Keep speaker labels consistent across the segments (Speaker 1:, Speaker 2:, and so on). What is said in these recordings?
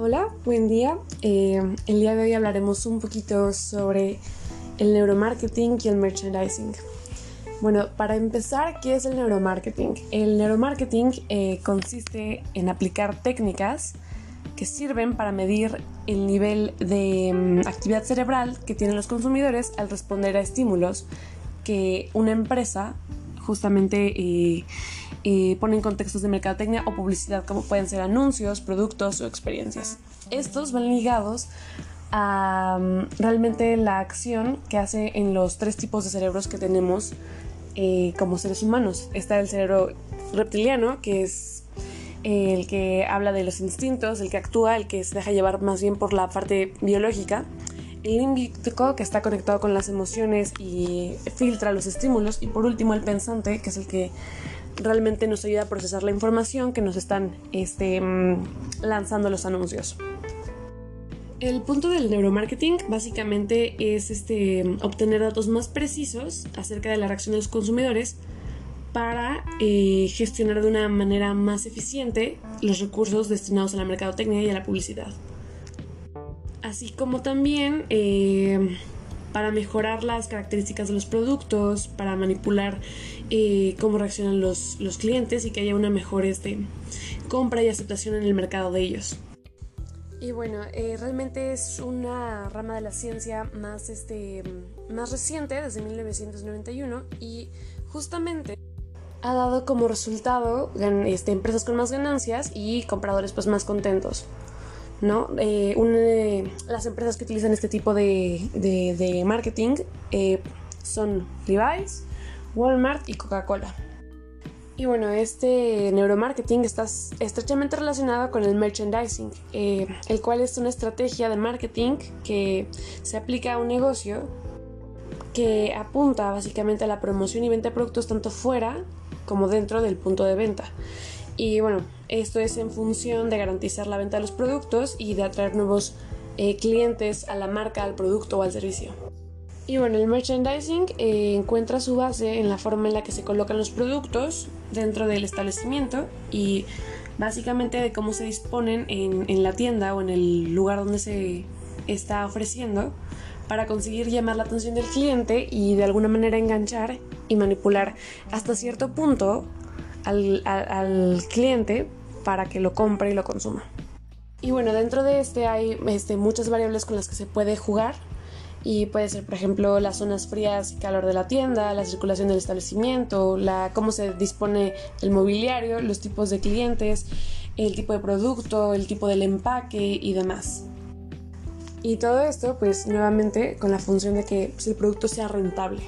Speaker 1: Hola, buen día. Eh, el día de hoy hablaremos un poquito sobre el neuromarketing y el merchandising. Bueno, para empezar, ¿qué es el neuromarketing? El neuromarketing eh, consiste en aplicar técnicas que sirven para medir el nivel de mm, actividad cerebral que tienen los consumidores al responder a estímulos que una empresa justamente eh, eh, ponen contextos de mercadotecnia o publicidad como pueden ser anuncios, productos o experiencias. Estos van ligados a mm, realmente la acción que hace en los tres tipos de cerebros que tenemos eh, como seres humanos. Está el cerebro reptiliano, que es el que habla de los instintos, el que actúa, el que se deja llevar más bien por la parte biológica. El límbico, que está conectado con las emociones y filtra los estímulos. Y por último, el pensante, que es el que realmente nos ayuda a procesar la información que nos están este, mm, lanzando los anuncios. El punto del neuromarketing básicamente es este, obtener datos más precisos acerca de la reacción de los consumidores para eh, gestionar de una manera más eficiente los recursos destinados a la mercadotecnia y a la publicidad. Así como también eh, para mejorar las características de los productos, para manipular eh, cómo reaccionan los, clientes y que haya una mejor este, compra y aceptación en el mercado de ellos. Y bueno, eh, realmente es una rama de la ciencia más, este, más reciente, desde 1991, y justamente ha dado como resultado este, empresas con más ganancias y compradores pues más contentos. ¿No? Eh, eh, las empresas que utilizan este tipo de, marketing eh, son Levi's, Walmart y Coca-Cola. Y bueno, este neuromarketing está estrechamente relacionado con el merchandising, el cual es una estrategia de marketing que se aplica a un negocio que apunta básicamente a la promoción y venta de productos tanto fuera como dentro del punto de venta. Y bueno, esto es en función de garantizar la venta de los productos y de atraer nuevos eh, clientes a la marca, al producto o al servicio. Y bueno, el merchandising eh, encuentra su base en la forma en la que se colocan los productos dentro del establecimiento y básicamente de cómo se disponen en, en la tienda o en el lugar donde se está ofreciendo para conseguir llamar la atención del cliente y de alguna manera enganchar y manipular hasta cierto punto al, cliente para que lo compre y lo consuma. Y bueno, dentro de este hay este, muchas variables con las que se puede jugar y puede ser, por ejemplo, las zonas frías y calor de la tienda, la circulación del establecimiento, la, cómo se dispone el mobiliario, los tipos de clientes, el tipo de producto, el tipo del empaque y demás. Y todo esto, pues nuevamente con la función de que pues, el producto sea rentable.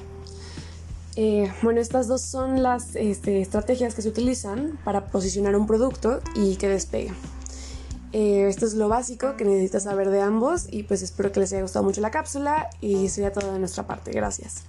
Speaker 1: Eh, bueno, estas dos son las este, estrategias que se utilizan para posicionar un producto y que despegue. Eh, esto es lo básico que necesitas saber de ambos y pues espero que les haya gustado mucho la cápsula y sería todo de nuestra parte. Gracias.